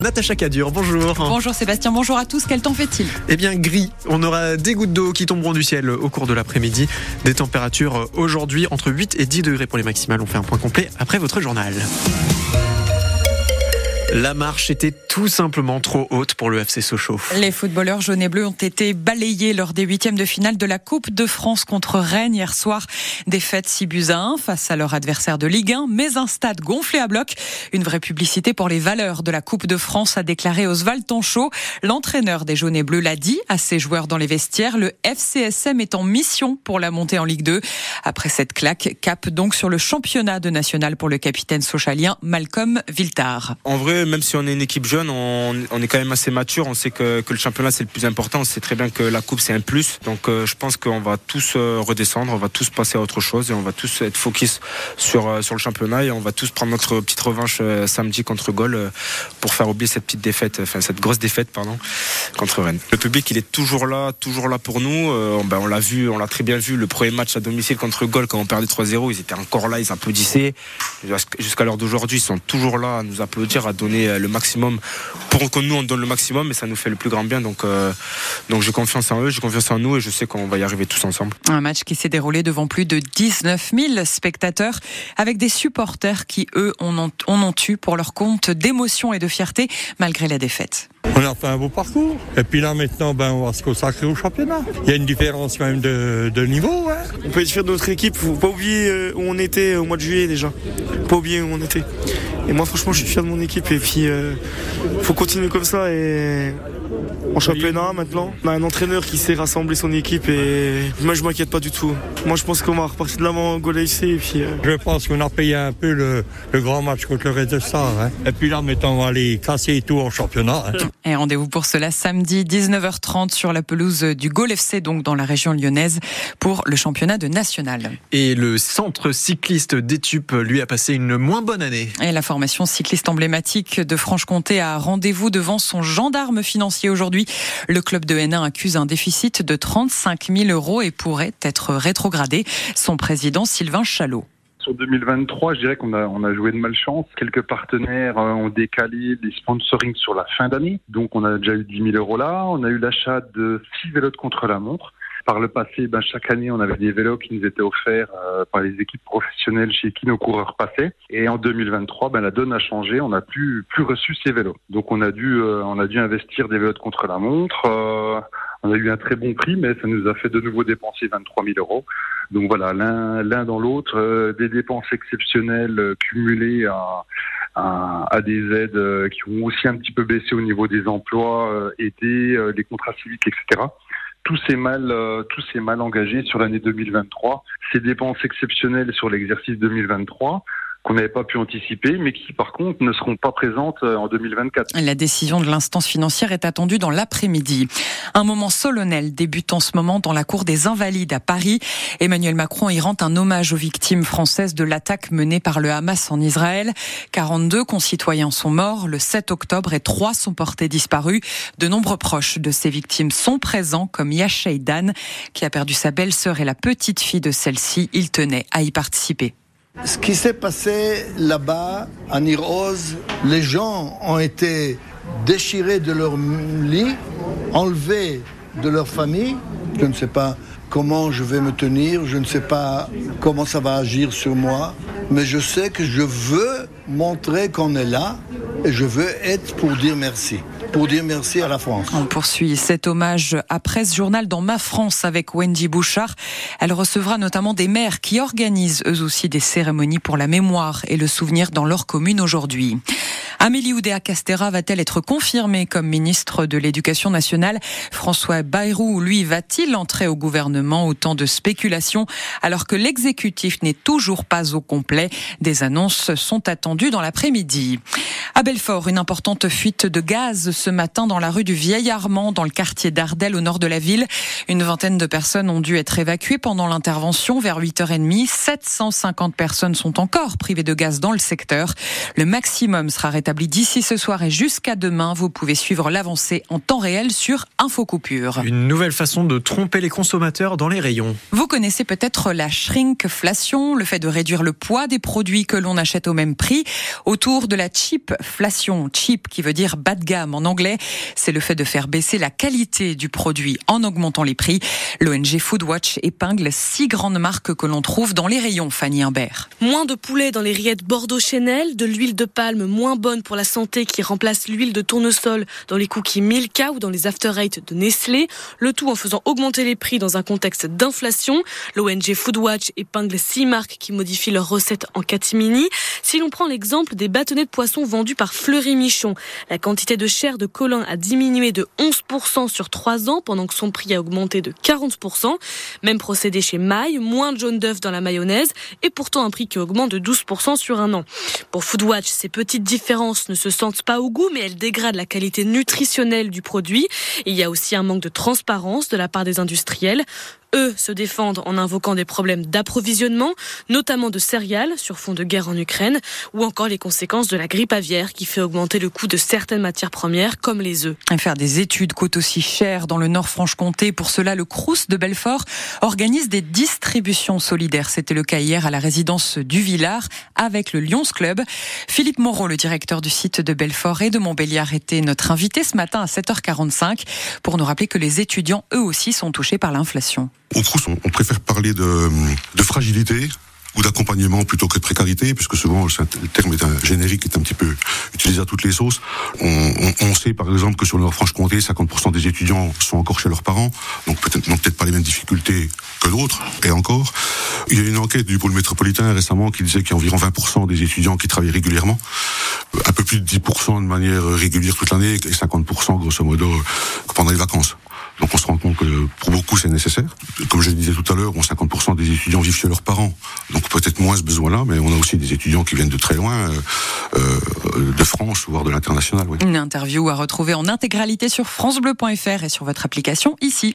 Natacha Cadur, bonjour. Bonjour Sébastien, bonjour à tous. Quel temps fait-il? Eh bien gris. On aura des gouttes d'eau qui tomberont du ciel au cours de l'après-midi. Des températures aujourd'hui entre 8 et 10 degrés pour les maximales. On fait un point complet après votre journal. La marche était tout simplement trop haute pour le FC Sochaux. Les footballeurs jaunes et bleus ont été balayés lors des huitièmes de finale de la Coupe de France contre Rennes hier soir. Défaite 6 buts à 1 face à leur adversaire de Ligue 1, mais un stade gonflé à bloc. Une vraie publicité pour les valeurs de la Coupe de France, a déclaré Oswald Tonchot. L'entraîneur des jaunes et bleus l'a dit à ses joueurs dans les vestiaires. Le FCSM est en mission pour la montée en Ligue 2. Après cette claque, cap donc sur le championnat de national pour le capitaine socialien Malcolm Viltard. En vrai, même si on est une équipe jeune, on, est quand même assez mature. On sait que, le championnat c'est le plus important. On sait très bien que la coupe c'est un plus. Donc euh, je pense qu'on va tous euh, redescendre, on va tous passer à autre chose et on va tous être focus sur euh, sur le championnat et on va tous prendre notre petite revanche samedi contre Gaulle pour faire oublier cette petite défaite, enfin cette grosse défaite pardon contre Rennes. Le public il est toujours là, toujours là pour nous. Ben, on l'a vu, on l'a très bien vu le premier match à domicile contre Gaulle quand on perdait 3-0, ils étaient encore là, ils applaudissaient. Jusqu'à l'heure d'aujourd'hui, ils sont toujours là à nous applaudir, à donner euh, le maximum pour que nous on donne le maximum et ça nous fait le plus grand bien. Donc, euh, donc j'ai confiance en eux, j'ai confiance en nous et je sais qu'on va y arriver tous ensemble. Un match qui s'est déroulé devant plus de 19 000 spectateurs avec des supporters qui eux on en, ont eu pour leur compte d'émotion et de fierté malgré la défaite. On a fait un beau parcours. Et puis là, maintenant, ben, on va se consacrer au championnat. Il y a une différence quand même de, niveau. Hein. On peut être fier de notre équipe. Faut pas oublier euh, où on était au mois de juillet déjà. Faut pas oublier où on était. Et moi, franchement, je suis fier de mon équipe. Et puis, euh, faut continuer comme ça. Et en championnat maintenant. On a un entraîneur qui sait rassembler son équipe et moi je m'inquiète pas du tout. Moi je pense qu'on va repartir de l'avant au goal et puis. Euh, je pense qu'on a payé un peu le, grand match contre le Red Star. Hein. Et puis là maintenant on va aller casser tout en championnat. Hein. Et rendez-vous pour cela samedi 19h30 sur la pelouse du Gol FC donc dans la région lyonnaise pour le championnat de national. Et le centre cycliste d'Etup lui a passé une moins bonne année. Et la formation cycliste emblématique de Franche-Comté a rendez-vous devant son gendarme financier aujourd'hui. Le club de Hénin accuse un déficit de 35 000 euros et pourrait être rétrogradé. Son président Sylvain Chalot. Sur 2023, je dirais qu'on a, joué de malchance. Quelques partenaires euh, ont décalé les sponsoring sur la fin d'année. Donc, on a déjà eu 10 000 euros là. On a eu l'achat de 6 vélos contre-la-montre. Par le passé, ben, chaque année, on avait des vélos qui nous étaient offerts euh, par les équipes professionnelles chez qui nos coureurs passaient. Et en 2023, ben, la donne a changé. On n'a plus plus reçu ces vélos. Donc on a dû euh, on a dû investir des vélos de contre la montre. Euh, on a eu un très bon prix, mais ça nous a fait de nouveau dépenser 23 000 euros. Donc voilà, l'un dans l'autre, des dépenses exceptionnelles cumulées à, à, à, des aides qui ont aussi un petit peu baissé au niveau des emplois, aidés, les contrats civiques, etc tout s'est mal, euh, mal engagé sur l'année 2023. Ces dépenses exceptionnelles sur l'exercice 2023 qu'on n'avait pas pu anticiper, mais qui par contre ne seront pas présentes euh, en 2024. La décision de l'instance financière est attendue dans l'après-midi. Un moment solennel débute en ce moment dans la cour des Invalides à Paris. Emmanuel Macron y rend un hommage aux victimes françaises de l'attaque menée par le Hamas en Israël. 42 concitoyens sont morts le 7 octobre et 3 sont portés disparus. De nombreux proches de ces victimes sont présents, comme Yashei Dan, qui a perdu sa belle-sœur et la petite fille de celle-ci. Il tenait à y participer. Ce qui s'est passé là-bas, à Niroz, les gens ont été déchirés de leur lit, enlevés de leur famille. Je ne sais pas comment je vais me tenir, je ne sais pas comment ça va agir sur moi, mais je sais que je veux montrer qu'on est là et je veux être pour dire merci pour dire merci à la France. On poursuit cet hommage après ce journal dans Ma France avec Wendy Bouchard. Elle recevra notamment des maires qui organisent eux aussi des cérémonies pour la mémoire et le souvenir dans leur commune aujourd'hui. Amélie Oudéa Castera va-t-elle être confirmée comme ministre de l'Éducation nationale? François Bayrou, lui, va-t-il entrer au gouvernement? Autant de spéculations alors que l'exécutif n'est toujours pas au complet. Des annonces sont attendues dans l'après-midi. À Belfort, une importante fuite de gaz ce matin dans la rue du Vieil Armand, dans le quartier d'Ardel, au nord de la ville. Une vingtaine de personnes ont dû être évacuées pendant l'intervention vers 8h30. 750 personnes sont encore privées de gaz dans le secteur. Le maximum sera rétabli établi d'ici ce soir et jusqu'à demain. Vous pouvez suivre l'avancée en temps réel sur Infocoupure. Une nouvelle façon de tromper les consommateurs dans les rayons. Vous connaissez peut-être la shrinkflation, le fait de réduire le poids des produits que l'on achète au même prix. Autour de la cheapflation, cheap qui veut dire bas de gamme en anglais, c'est le fait de faire baisser la qualité du produit en augmentant les prix. L'ONG Foodwatch épingle six grandes marques que l'on trouve dans les rayons, Fanny Imbert. Moins de poulet dans les rillettes Bordeaux Chanel, de l'huile de palme moins bonne pour la santé qui remplace l'huile de tournesol dans les cookies Milka ou dans les After Eight de Nestlé, le tout en faisant augmenter les prix dans un contexte d'inflation. L'ONG Foodwatch épingle six marques qui modifient leurs recettes en catimini. Si l'on prend l'exemple des bâtonnets de poisson vendus par Fleury Michon, la quantité de chair de colin a diminué de 11% sur 3 ans pendant que son prix a augmenté de 40%. Même procédé chez Maille, moins de jaune d'œuf dans la mayonnaise et pourtant un prix qui augmente de 12% sur un an. Pour Foodwatch, ces petites différences ne se sentent pas au goût mais elles dégradent la qualité nutritionnelle du produit. il y a aussi un manque de transparence de la part des industriels. Eux se défendent en invoquant des problèmes d'approvisionnement, notamment de céréales sur fond de guerre en Ukraine, ou encore les conséquences de la grippe aviaire qui fait augmenter le coût de certaines matières premières comme les œufs. Faire des études coûte aussi cher dans le Nord-Franche-Comté. Pour cela, le Crous de Belfort organise des distributions solidaires. C'était le cas hier à la résidence du Villard avec le Lyons Club. Philippe Moreau, le directeur du site de Belfort et de Montbéliard, était notre invité ce matin à 7h45 pour nous rappeler que les étudiants, eux aussi, sont touchés par l'inflation. Au Crous, on, préfère parler de, fragilité ou d'accompagnement plutôt que de précarité, puisque souvent le terme est un générique, est un petit peu utilisé à toutes les sauces. On, sait par exemple que sur le Nord-Franche-Comté, 50% des étudiants sont encore chez leurs parents, donc peut-être n'ont peut-être pas les mêmes difficultés que d'autres, et encore. Il y a une enquête du pôle métropolitain récemment qui disait qu'il y a environ 20% des étudiants qui travaillent régulièrement, un peu plus de 10% de manière régulière toute l'année, et 50% grosso modo pendant les vacances. Donc on se rend compte que pour beaucoup c'est nécessaire. Comme je le disais tout à l'heure, bon, 50% des étudiants vivent chez leurs parents, donc peut-être moins ce besoin-là, mais on a aussi des étudiants qui viennent de très loin, euh, euh de France, voire de l'international. Oui. Une interview à retrouver en intégralité sur francebleu.fr et sur votre application ici.